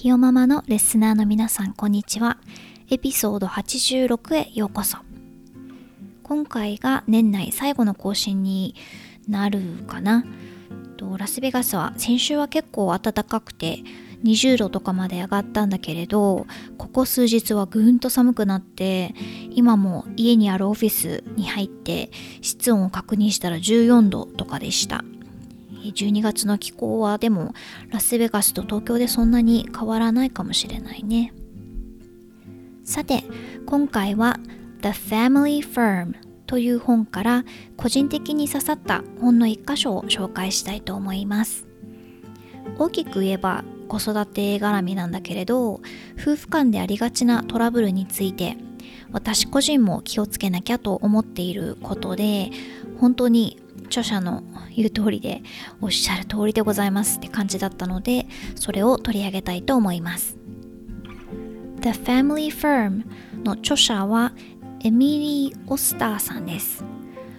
ひよママのレスナーの皆さんこんにちは。エピソード86へようこそ。今回が年内最後の更新になるかな。ラスベガスは先週は結構暖かくて20度とかまで上がったんだけれどここ数日はぐんと寒くなって今も家にあるオフィスに入って室温を確認したら14度とかでした。12月の気候はでもラスベガスと東京でそんなに変わらないかもしれないね。さて今回は The Family Firm という本から個人的に刺さった本の一箇所を紹介したいと思います。大きく言えば子育て絡みなんだけれど夫婦間でありがちなトラブルについて私個人も気をつけなきゃと思っていることで本当に著者の言う通りでおっしゃる通りでございますって感じだったのでそれを取り上げたいと思います The Family Firm の著者はエミリー・オスターさんです。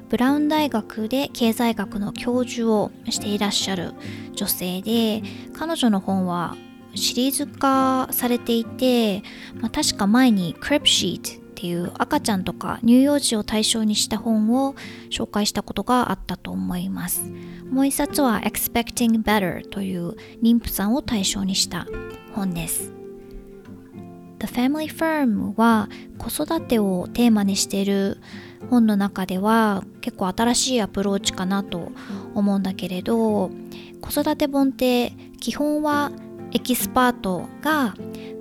ブラウン大学で経済学の教授をしていらっしゃる女性で彼女の本はシリーズ化されていて、まあ、確か前にクレプシートっていう赤ちゃんとか乳幼児を対象にした本を紹介したことがあったと思います。もう一冊は Expecting Better という妊婦さんを対象にした本です。The Family Firm は子育てをテーマにしている本の中では結構新しいアプローチかなと思うんだけれど子育て本って基本はエキスパートが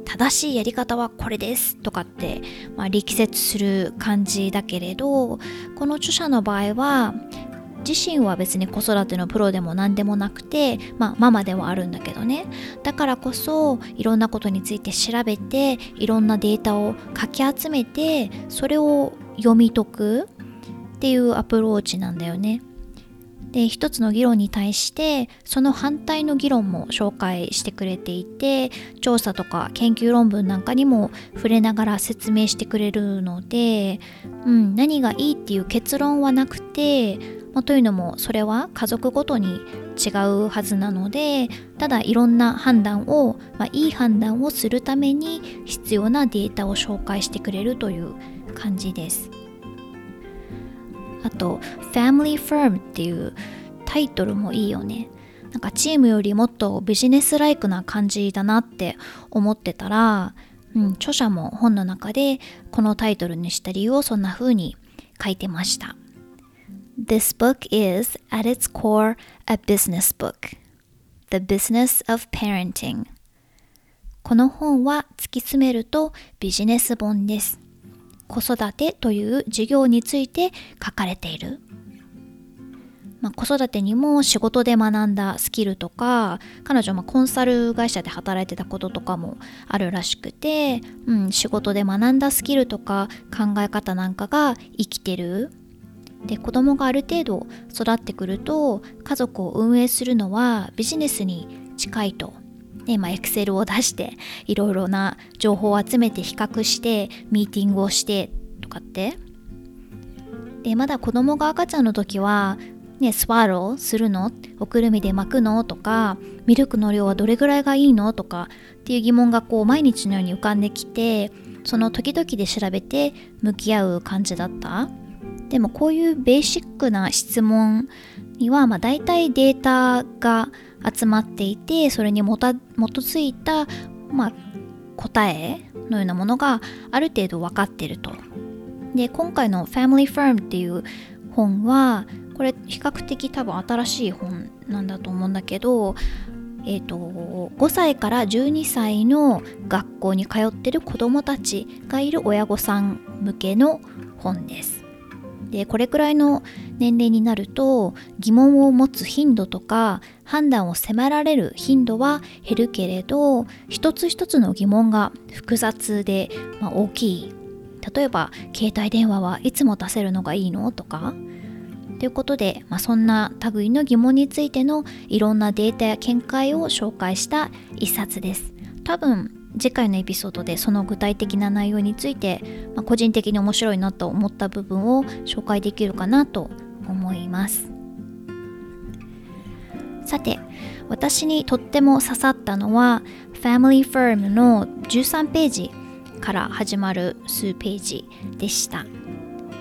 正しいやり方はこれですとかって、まあ、力説する感じだけれどこの著者の場合は自身は別に子育てのプロでも何でもなくて、まあ、ママではあるんだけどねだからこそいろんなことについて調べていろんなデータをかき集めてそれを読み解くっていうアプローチなんだよね。で一つの議論に対してその反対の議論も紹介してくれていて調査とか研究論文なんかにも触れながら説明してくれるので、うん、何がいいっていう結論はなくてまあ、というのもそれは家族ごとに違うはずなのでただいろんな判断を、まあ、いい判断をするために必要なデータを紹介してくれるという感じです。あと Family Firm っていうタイトルもいいよねなんかチームよりもっとビジネスライクな感じだなって思ってたら、うん、著者も本の中でこのタイトルにした理由をそんな風に書いてました This book is, at its core, a business book. The Business of Parenting. この本は突き詰めるとビジネス本です。子育てという授業について書かれている。まあ、子育てにも仕事で学んだスキルとか彼女もコンサル会社で働いてたこととかもあるらしくて、うん、仕事で学んだスキルとか考え方なんかが生きてるで子供がある程度育ってくると家族を運営するのはビジネスに近いと。で、ま、エクセルを出していろいろな情報を集めて比較してミーティングをしてとかって。でまだ子供が赤ちゃんの時はね、スワローするの？おくるみで巻くの？とかミルクの量はどれぐらいがいいの？とかっていう疑問がこう毎日のように浮かんできてその時々で調べて向き合う感じだった。でもこういうベーシックな質問には、まあ、大体データが集まっていてそれに基づいた、まあ、答えのようなものがある程度分かっていると。で今回の「Family Firm」っていう本はこれ比較的多分新しい本なんだと思うんだけどえー、と5歳から12歳の学校に通ってる子どもたちがいる親御さん向けの本です。でこれくらいの年齢になると疑問を持つ頻度とか判断を迫られる頻度は減るけれど一つ一つの疑問が複雑で、まあ、大きい。例えば携帯電話はいつも出せるのがいいのとか。ということで、まあ、そんな類の疑問についてのいろんなデータや見解を紹介した一冊です。多分次回のエピソードでその具体的な内容について、まあ、個人的に面白いなと思った部分を紹介できるかなと思います。さて私にとっても刺さったのは Family Firm の13ページから始まる数ページでした、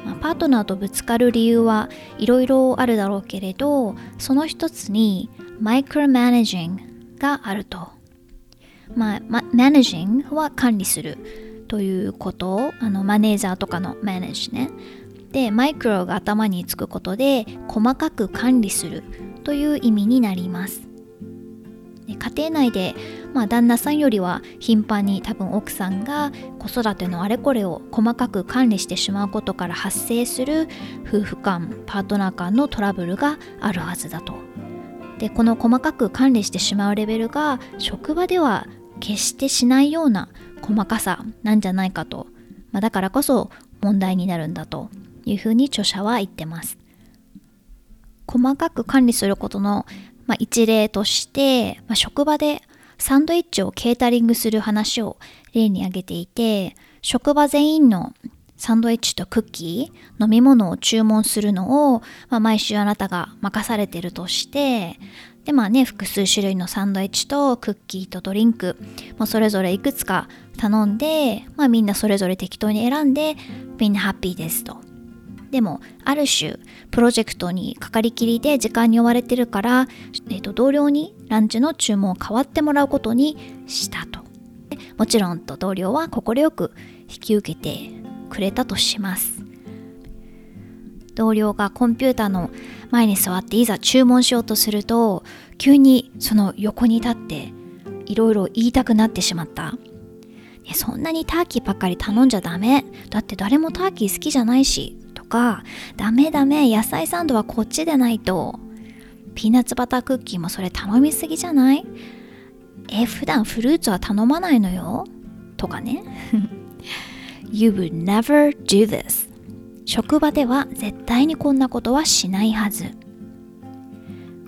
まあ、パートナーとぶつかる理由はいろいろあるだろうけれどその一つにマイクロマネジングがあると。まあ、マネージングは管理するということあのマネージャーとかのマネージね。でマイクロが頭につくことで細かく管理するという意味になります。家庭内で、まあ、旦那さんよりは頻繁に多分奥さんが子育てのあれこれを細かく管理してしまうことから発生する夫婦間パートナー間のトラブルがあるはずだと。でこの細かく管理してしまうレベルが職場では決してしないような細かさなんじゃないかと、まあ、だからこそ問題になるんだというふうに著者は言ってます。細かく管理することの、まあ、一例として、まあ、職場でサンドイッチをケータリングする話を例に挙げていて職場全員のサンドイッチとクッキー飲み物を注文するのを、まあ、毎週あなたが任されてるとしてでまあね複数種類のサンドイッチとクッキーとドリンク、まあ、それぞれいくつか頼んで、まあ、みんなそれぞれ適当に選んでみんなハッピーですと。でもある種プロジェクトにかかりきりで時間に追われてるから、えー、と同僚にランチの注文を代わってもらうことにしたと。もちろんと同僚は快く引き受けてくれたとします。同僚がコンピューターの前に座っていざ注文しようとすると急にその横に立っていろいろ言いたくなってしまった。そんなにターキーばっかり頼んじゃダメ。だって誰もターキー好きじゃないし。か、ダメダメ、野菜サンドはこっちでないと。ピーナッツバタークッキーもそれ頼みすぎじゃない？え、普段フルーツは頼まないのよとかね。You would never do this. 職場では絶対にこんなことはしないはず。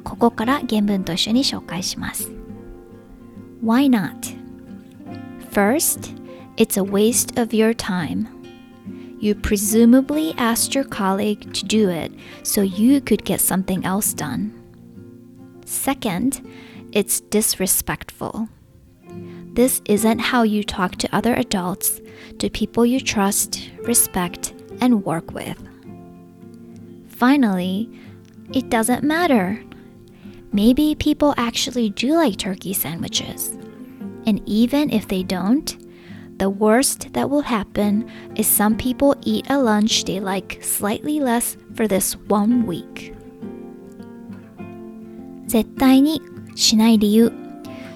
ここから原文と一緒に紹介します。Why not? First, it's a waste of your time. You presumably asked your colleague to do it so you could get something else done. Second, it's disrespectful. This isn't how you talk to other adults, to people you trust, respect, and work with. Finally, it doesn't matter. Maybe people actually do like turkey sandwiches. And even if they don't, the worst that will happen is some people eat a lunch they like slightly less for this one week. 絶対にしない理由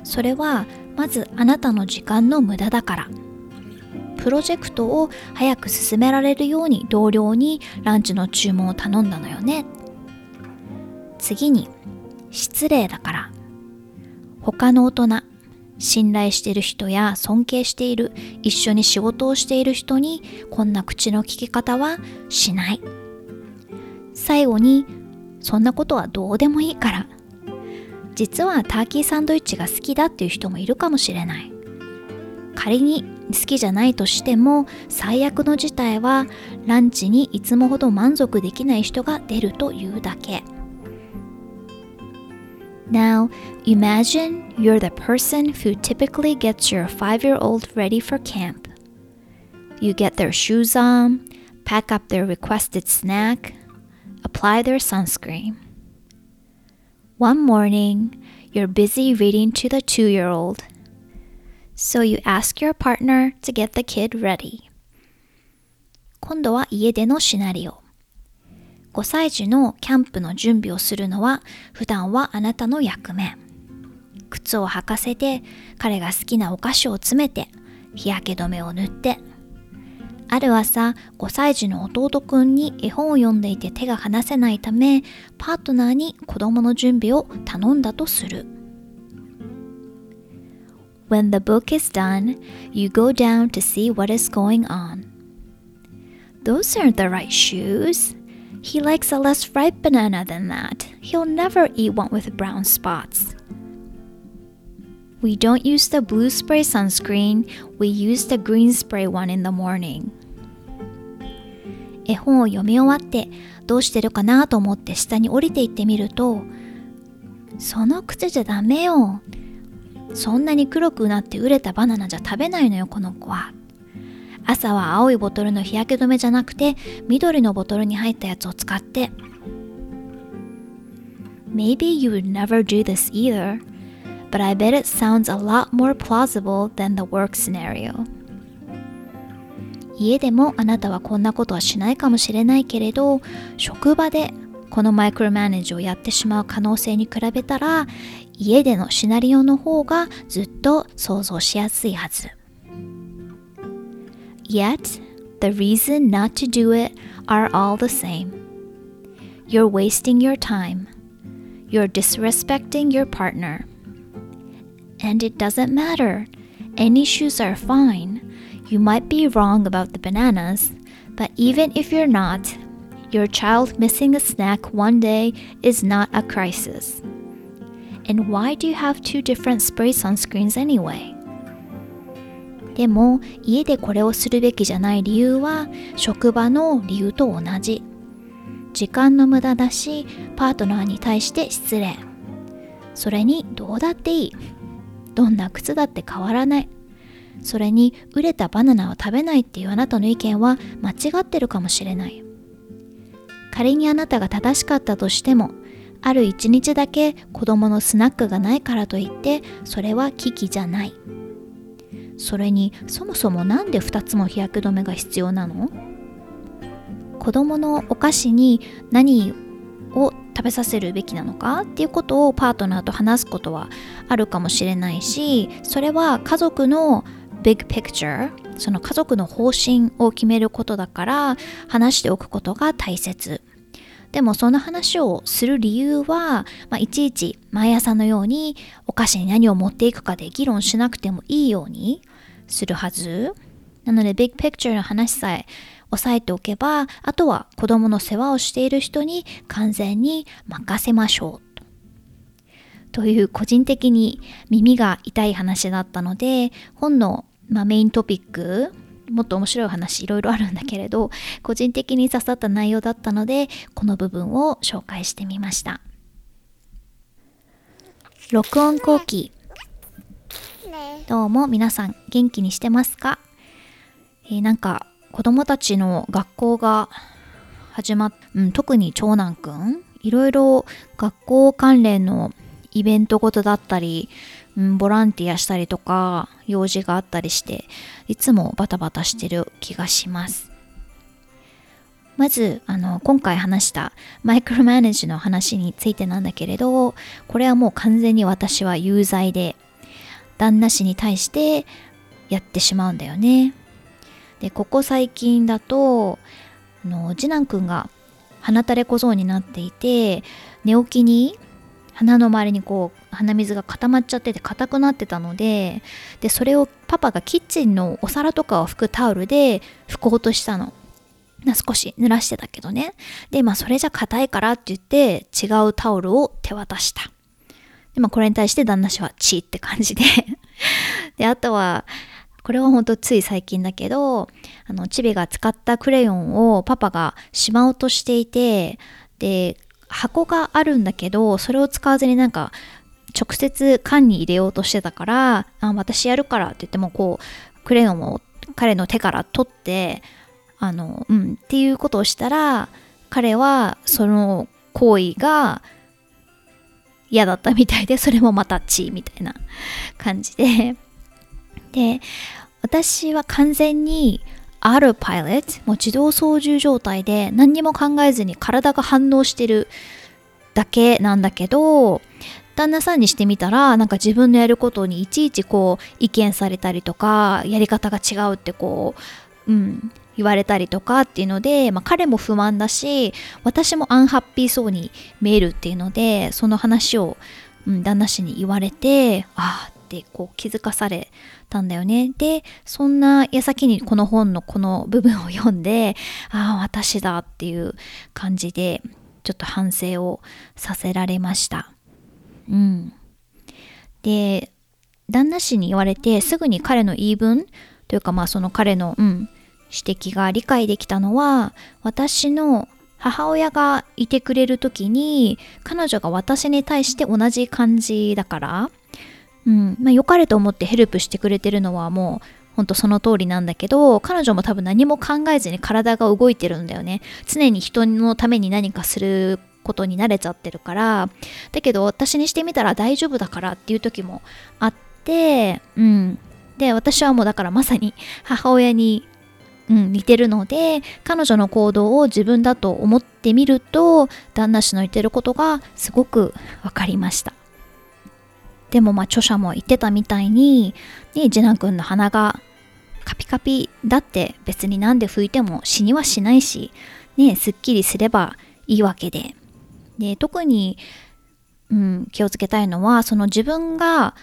それはまずあなたの時間の無駄だからプロジェクトを早く進められるように同僚にランチの注文を頼んだのよね次に失礼だから他の大人信頼している人や尊敬している一緒に仕事をしている人にこんな口の聞き方はしない。最後にそんなことはどうでもいいから。実はターキーサンドイッチが好きだっていう人もいるかもしれない。仮に好きじゃないとしても最悪の事態はランチにいつもほど満足できない人が出るというだけ。Now, imagine you're the person who typically gets your five year old ready for camp. You get their shoes on, pack up their requested snack, apply their sunscreen. One morning, you're busy reading to the two year old So you ask your partner to get the kid ready. 今度は家でのシナリオ。 5歳児のキャンプの準備をするのは普段はあなたの役目。靴を履かせて彼が好きなお菓子を詰めて日焼け止めを塗ってある朝、5歳児の弟くんに絵本を読んでいて手が離せないため、パートナーに子供の準備を頼んだとする。When the book is done, you go down to see what is going on. Those aren't the right shoes. He likes a less ripe banana than that. He'll never eat one with brown spots. We don't use the blue spray sunscreen, we use the green spray one in the morning. 絵本を読み終わってどうしてるかなと思って下に降りていってみるとその靴じゃダメよそんなに黒くなって熟れたバナナじゃ食べないのよこの子は朝は青いボトルの日焼け止めじゃなくて緑のボトルに入ったやつを使って。Maybe you would never do this either but I bet it sounds a lot more plausible than the work scenario. 家でもあなたはこんなことはしないかもしれないけれど職場でこのマイクロマネージをやってしまう可能性に比べたら家でのシナリオの方がずっと想像しやすいはず。Yet, the reason not to do it are all the same. You're wasting your time. You're disrespecting your partner. And it doesn't matter. Any shoes are fine. You might be wrong about the bananas, but even if you're not, your child missing a snack one day is not a crisis. And why do you have two different spray sunscreens anyway? でも家でこれをするべきじゃない理由は職場の理由と同じ。時間の無駄だし、パートナーに対して失礼。それにどうだっていい。どんな靴だって変わらない。それに熟れたバナナを食べないっていうあなたの意見は間違ってるかもしれない。仮にあなたが正しかったとしても、ある一日だけ子供のスナックがないからといってそれは危機じゃない。それにそもそも何で2つも日焼け止めが必要なの？子供のお菓子に何を食べさせるべきなのかっていうことをパートナーと話すことはあるかもしれないしそれは家族の big picture その家族の方針を決めることだから話しておくことが大切。でもその話をする理由は、まあ、いちいち毎朝のようにお菓子に何を持っていくかで議論しなくてもいいようにするはず。なので、ビッグピクチャーの話さえ押さえておけば、あとは子供の世話をしている人に完全に任せましょうと。という個人的に耳が痛い話だったので、本の、まあ、メイントピックもっと面白い話いろいろあるんだけれど個人的に刺さった内容だったのでこの部分を紹介してみました。録音後期。どうも皆さん元気にしてますか、えー、なんか子供たちの学校が始まっ、うん、特に長男くん？いろいろ学校関連のイベントごとだったりうん、ボランティアしたりとか用事があったりしていつもバタバタしてる気がします。まずあの今回話したマイクロマネージの話についてなんだけれどこれはもう完全に私は有罪で旦那氏に対してやってしまうんだよね。でここ最近だとあの次男くんが鼻垂れ小僧になっていて寝起きに鼻の周りにこう鼻水が固まっちゃってて硬くなってたのででそれをパパがキッチンのお皿とかを拭くタオルで拭こうとしたの。少し濡らしてたけどね。で、まあそれじゃ硬いからって言って違うタオルを手渡した。で、まあこれに対して旦那氏はチーって感じで で、あとは、これはほんとつい最近だけど、あの、チビが使ったクレヨンをパパがしまおうとしていて、で、箱があるんだけど、それを使わずになんか、直接缶に入れようとしてたから、あ、私やるからって言っても、こう、クレヨンを彼の手から取って、あの、うん、っていうことをしたら、彼はその行為が嫌だったみたいで、それもまたチーみたいな感じで。で、私は完全にアルパイロット、もう自動操縦状態で何にも考えずに体が反応してるだけなんだけど、旦那さんにしてみたら、なんか自分のやることにいちいちこう意見されたりとか、やり方が違うってこう、うん、言われたりとかっていうので、まあ、彼も不満だし私もアンハッピーそうに見えるっていうのでその話を、うん、旦那氏に言われてああってこう気づかされたんだよね。でそんな矢先にこの本のこの部分を読んでああ私だっていう感じでちょっと反省をさせられました。うん。で旦那氏に言われてすぐに彼の言い分というかまあその彼の、うん、指摘が理解できたのは私の母親がいてくれる時に彼女が私に対して同じ感じだから、うん。まあ、良かれと思ってヘルプしてくれてるのはもうほんとその通りなんだけど彼女も多分何も考えずに体が動いてるんだよね。常に人のために何かすることに慣れちゃってるから。だけど私にしてみたら大丈夫だからっていう時もあってうん。で私はもうだからまさに 母親にうん、似てるので彼女の行動を自分だと思ってみると旦那氏の言ってることがすごく分かりました。でもまあ著者も言ってたみたいに、ね、次男くんの鼻がカピカピだって別になんで拭いても死にはしないし、ね、すっきりすればいいわけでで特に、うん、気をつけたいのはその自分が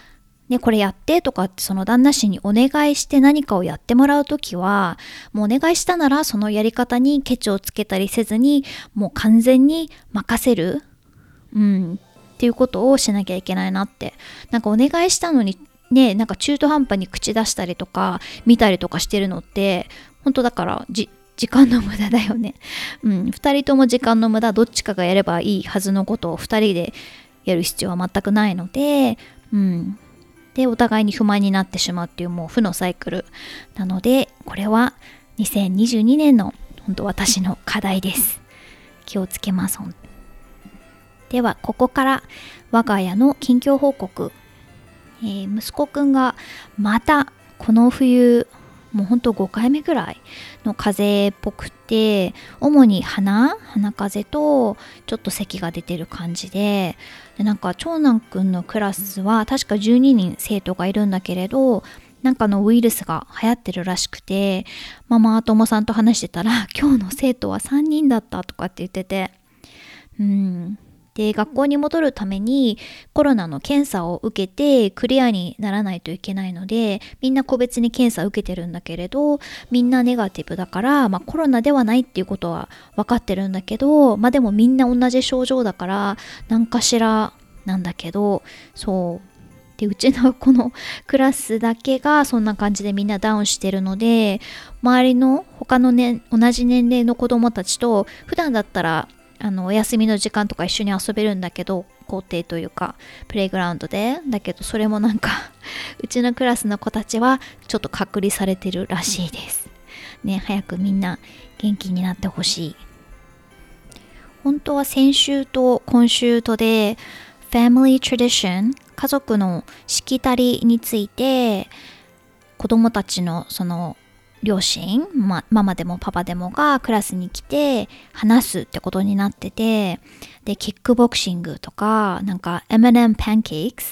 ね、これやってとかってその旦那氏にお願いして何かをやってもらうときは、もうお願いしたならそのやり方にケチをつけたりせずに、もう完全に任せる。うん。っていうことをしなきゃいけないなって。なんかお願いしたのにね、なんか中途半端に口出したりとか、見たりとかしてるのって、本当だからじ、時間の無駄だよね。うん。2人とも時間の無駄、どっちかがやればいいはずのことを2人でやる必要は全くないので、うん。でお互いに不満になってしまうっていうもう負のサイクルなのでこれは2022年の本当私の課題です気をつけます本ではここから我が家の近況報告、えー、息子くんがまたこの冬もうほんと5回目ぐらいの風邪っぽくて主に鼻？鼻風邪とちょっと咳が出てる感じで。でなんか長男くんのクラスは確か12人生徒がいるんだけれどなんかのウイルスが流行ってるらしくてママ友さんと話してたら 今日の生徒は3人だったとかって言ってて。うん。で学校に戻るためにコロナの検査を受けてクリアにならないといけないのでみんな個別に検査を受けてるんだけれどみんなネガティブだから、まあ、コロナではないっていうことは分かってるんだけどまあでもみんな同じ症状だから何かしらなんだけどそう。でうちのこのクラスだけがそんな感じでみんなダウンしてるので周りの他の、ね、同じ年齢の子供たちと普段だったらあのお休みの時間とか一緒に遊べるんだけど校庭というかプレイグラウンドで。だけどそれもなんか うちのクラスの子たちはちょっと隔離されてるらしいです。ね早くみんな元気になってほしい。本当は先週と今週とで Family Tradition 家族のしきたりについて子供たちのその両親、ま、ママでもパパでもがクラスに来て話すってことになっててでキックボクシングとかなんか M&M パンケーキ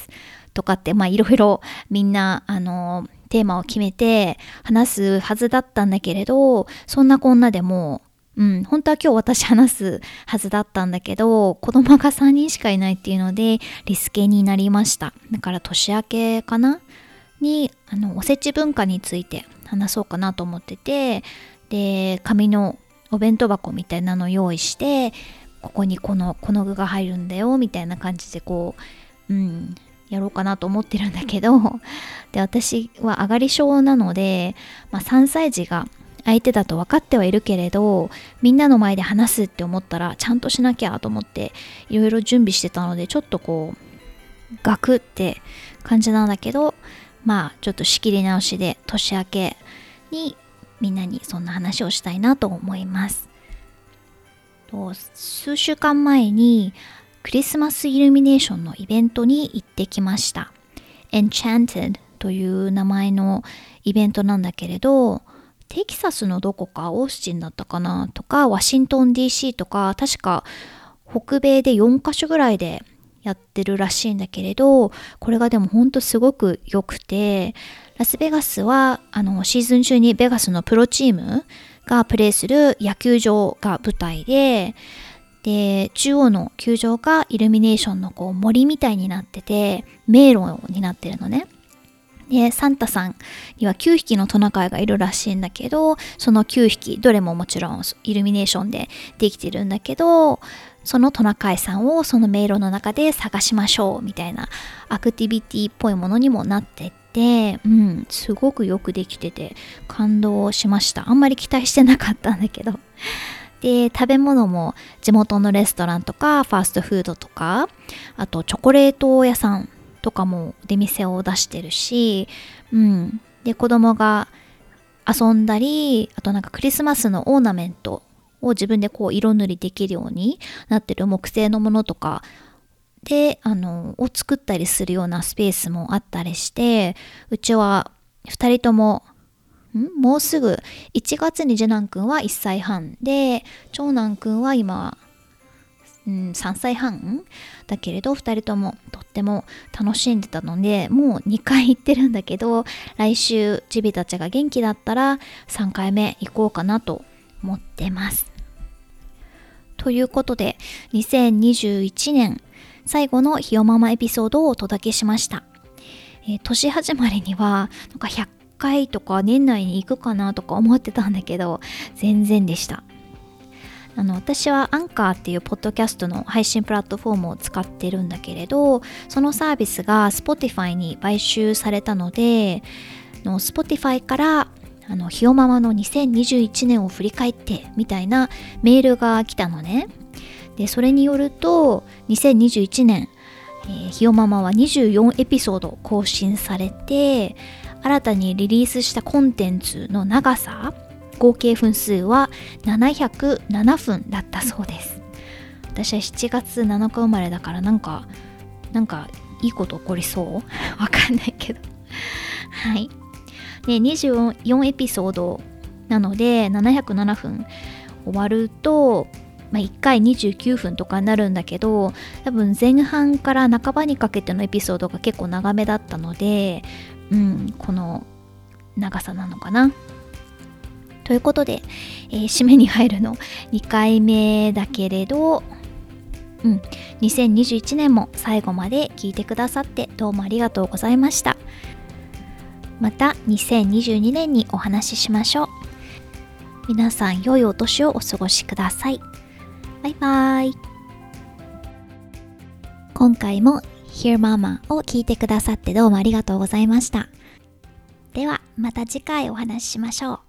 とかってまあいろいろみんなあのテーマを決めて話すはずだったんだけれどそんなこんなでもうん、本当は今日私話すはずだったんだけど子供が3人しかいないっていうのでリスケになりました。だから年明けかな？にあのおせち文化について話そうかなと思っててで紙のお弁当箱みたいなの用意してここにこのこの具が入るんだよみたいな感じでこううんやろうかなと思ってるんだけどで私は上がり症なので、まあ、3歳児が相手だと分かってはいるけれどみんなの前で話すって思ったらちゃんとしなきゃと思っていろいろ準備してたのでちょっとこうガクって感じなんだけどまあちょっと仕切り直しで年明けにみんなにそんな話をしたいなと思います。数週間前にクリスマスイルミネーションのイベントに行ってきました。Enchanted という名前のイベントなんだけれどテキサスのどこかオースティンだったかなとかワシントン DC とか確か北米で4カ所ぐらいでやってるらしいんだけれどこれがでもほんとすごく良くてラスベガスはあのシーズン中にベガスのプロチームがプレーする野球場が舞台でで中央の球場がイルミネーションのこう森みたいになってて迷路になってるのね。でサンタさんには9匹のトナカイがいるらしいんだけどその9匹どれももちろんイルミネーションでできてるんだけどそのトナカイさんをその迷路の中で探しましょうみたいなアクティビティっぽいものにもなってて、うん、すごくよくできてて感動しました。あんまり期待してなかったんだけど。で食べ物も地元のレストランとかファーストフードとかあとチョコレート屋さんとかも出店を出してるし、うん、で子供が遊んだりあとなんかクリスマスのオーナメントを自分でこう色塗りできるようになってる木製のものとかであのを作ったりするようなスペースもあったりしてうちは2人ともん？もうすぐ1月に次男くんは1歳半で長男くんは今、うん、3歳半だけれど2人ともとっても楽しんでたのでもう2回行ってるんだけど来週チビたちが元気だったら3回目行こうかなと思ってます。ということで2021年最後のひよママエピソードをお届けしました。えー、年始まりにはなんか100回とか年内に行くかなとか思ってたんだけど全然でしたあの私はアンカーっていうポッドキャストの配信プラットフォームを使ってるんだけれどそのサービスが Spotify に買収されたのでの Spotify からあのひよママの2021年を振り返ってみたいなメールが来たのね。でそれによると2021年、えー、ひよママは24エピソード更新されて新たにリリースしたコンテンツの長さ合計分数は707分だったそうです。私は7月7日生まれだからなんかなんかいいこと起こりそう？わかんないけど。はい。で24エピソードなので707分終わると、まあ、1回29分とかになるんだけど多分前半から半ばにかけてのエピソードが結構長めだったのでうん、この長さなのかな。ということで、えー、締めに入るの2回目だけれど、うん、2021年も最後まで聞いてくださってどうもありがとうございました。また2022年にお話ししましょう。皆さん良いお年をお過ごしください。バイバイ。今回も Hear Mama を聞いてくださってどうもありがとうございました。ではまた次回お話ししましょう。